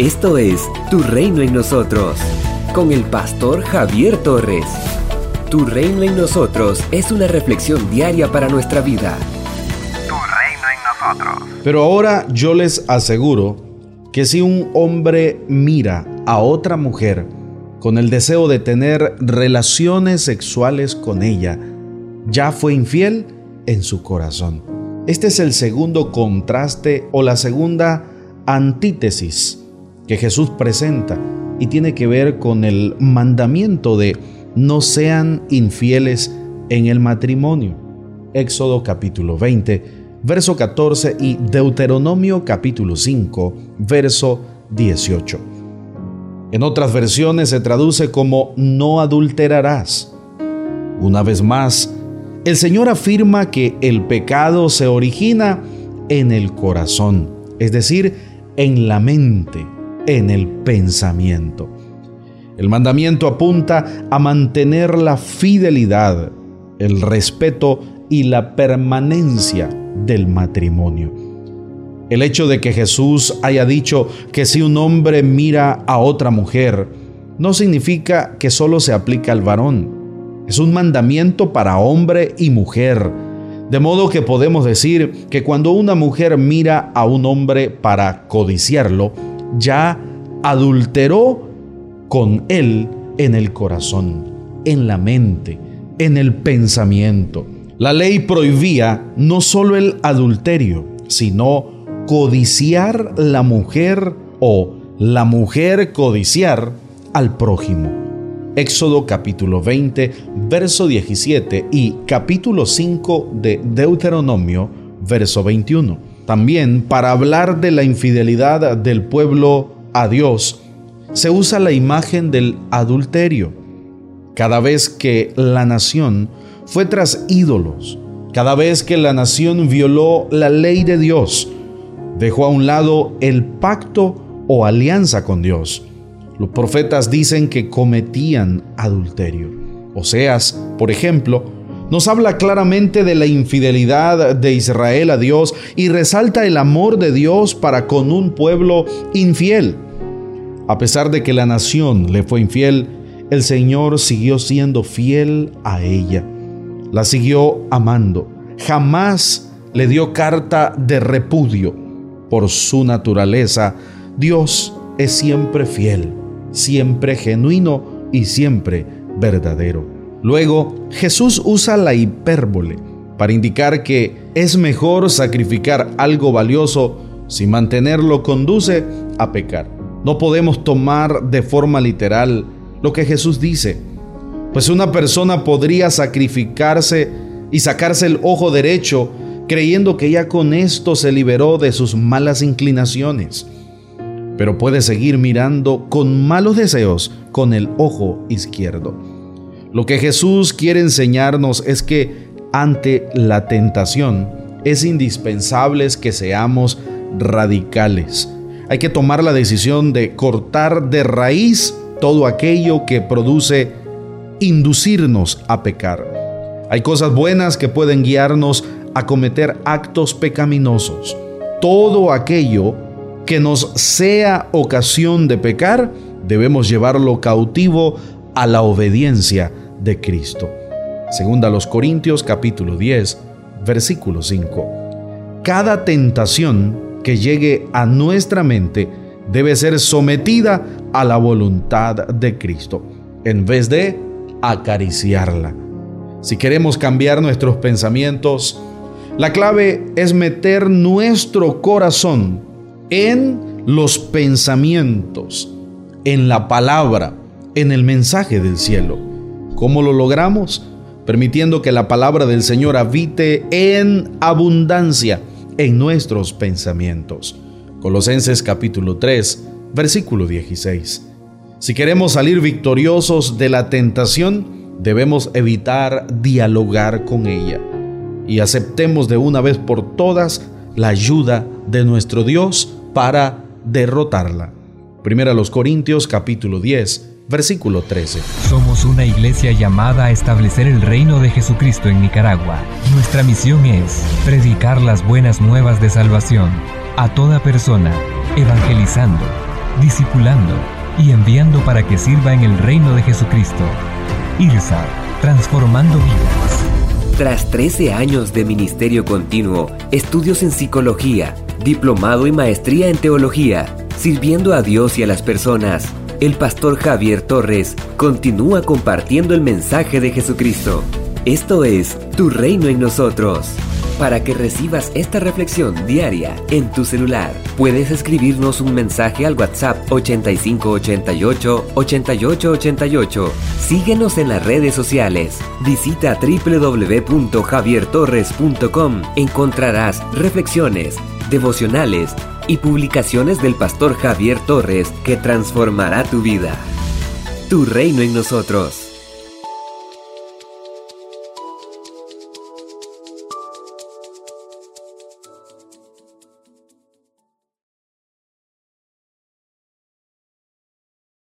Esto es Tu Reino en Nosotros, con el pastor Javier Torres. Tu Reino en Nosotros es una reflexión diaria para nuestra vida. Tu Reino en Nosotros. Pero ahora yo les aseguro que si un hombre mira a otra mujer con el deseo de tener relaciones sexuales con ella, ya fue infiel en su corazón. Este es el segundo contraste o la segunda antítesis que Jesús presenta y tiene que ver con el mandamiento de no sean infieles en el matrimonio. Éxodo capítulo 20, verso 14 y Deuteronomio capítulo 5, verso 18. En otras versiones se traduce como no adulterarás. Una vez más, el Señor afirma que el pecado se origina en el corazón, es decir, en la mente, en el pensamiento. El mandamiento apunta a mantener la fidelidad, el respeto y la permanencia del matrimonio. El hecho de que Jesús haya dicho que si un hombre mira a otra mujer, no significa que solo se aplica al varón. Es un mandamiento para hombre y mujer. De modo que podemos decir que cuando una mujer mira a un hombre para codiciarlo, ya adulteró con él en el corazón, en la mente, en el pensamiento. La ley prohibía no solo el adulterio, sino codiciar la mujer o la mujer codiciar al prójimo. Éxodo capítulo 20, verso 17 y capítulo 5 de Deuteronomio, verso 21. También para hablar de la infidelidad del pueblo a Dios, se usa la imagen del adulterio. Cada vez que la nación fue tras ídolos, cada vez que la nación violó la ley de Dios, dejó a un lado el pacto o alianza con Dios. Los profetas dicen que cometían adulterio. Oseas, por ejemplo, nos habla claramente de la infidelidad de Israel a Dios y resalta el amor de Dios para con un pueblo infiel. A pesar de que la nación le fue infiel, el Señor siguió siendo fiel a ella. La siguió amando. Jamás le dio carta de repudio. Por su naturaleza, Dios es siempre fiel, siempre genuino y siempre verdadero. Luego, Jesús usa la hipérbole para indicar que es mejor sacrificar algo valioso si mantenerlo conduce a pecar. No podemos tomar de forma literal lo que Jesús dice, pues una persona podría sacrificarse y sacarse el ojo derecho creyendo que ya con esto se liberó de sus malas inclinaciones, pero puede seguir mirando con malos deseos con el ojo izquierdo. Lo que Jesús quiere enseñarnos es que ante la tentación es indispensable que seamos radicales. Hay que tomar la decisión de cortar de raíz todo aquello que produce inducirnos a pecar. Hay cosas buenas que pueden guiarnos a cometer actos pecaminosos. Todo aquello que nos sea ocasión de pecar, debemos llevarlo cautivo a la obediencia de Cristo. Segunda a los Corintios capítulo 10, versículo 5. Cada tentación que llegue a nuestra mente debe ser sometida a la voluntad de Cristo, en vez de acariciarla. Si queremos cambiar nuestros pensamientos, la clave es meter nuestro corazón en los pensamientos, en la palabra, en el mensaje del cielo. ¿Cómo lo logramos? Permitiendo que la palabra del Señor habite en abundancia en nuestros pensamientos. Colosenses capítulo 3, versículo 16. Si queremos salir victoriosos de la tentación, debemos evitar dialogar con ella y aceptemos de una vez por todas la ayuda de nuestro Dios para derrotarla. Primera los Corintios capítulo 10, versículo 13. Somos una iglesia llamada a establecer el reino de Jesucristo en Nicaragua. Nuestra misión es predicar las buenas nuevas de salvación a toda persona, evangelizando discipulando y enviando para que sirva en el reino de Jesucristo. IRSA, transformando vidas. Tras 13 años de ministerio continuo, estudios en psicología, diplomado y maestría en teología, sirviendo a Dios y a las personas, el pastor Javier Torres continúa compartiendo el mensaje de Jesucristo. Esto es Tu Reino en nosotros. Para que recibas esta reflexión diaria en tu celular, puedes escribirnos un mensaje al WhatsApp 8588-8888. Síguenos en las redes sociales. Visita www.javiertorres.com. Encontrarás reflexiones, devocionales y publicaciones del pastor Javier Torres que transformará tu vida. Tu reino en nosotros.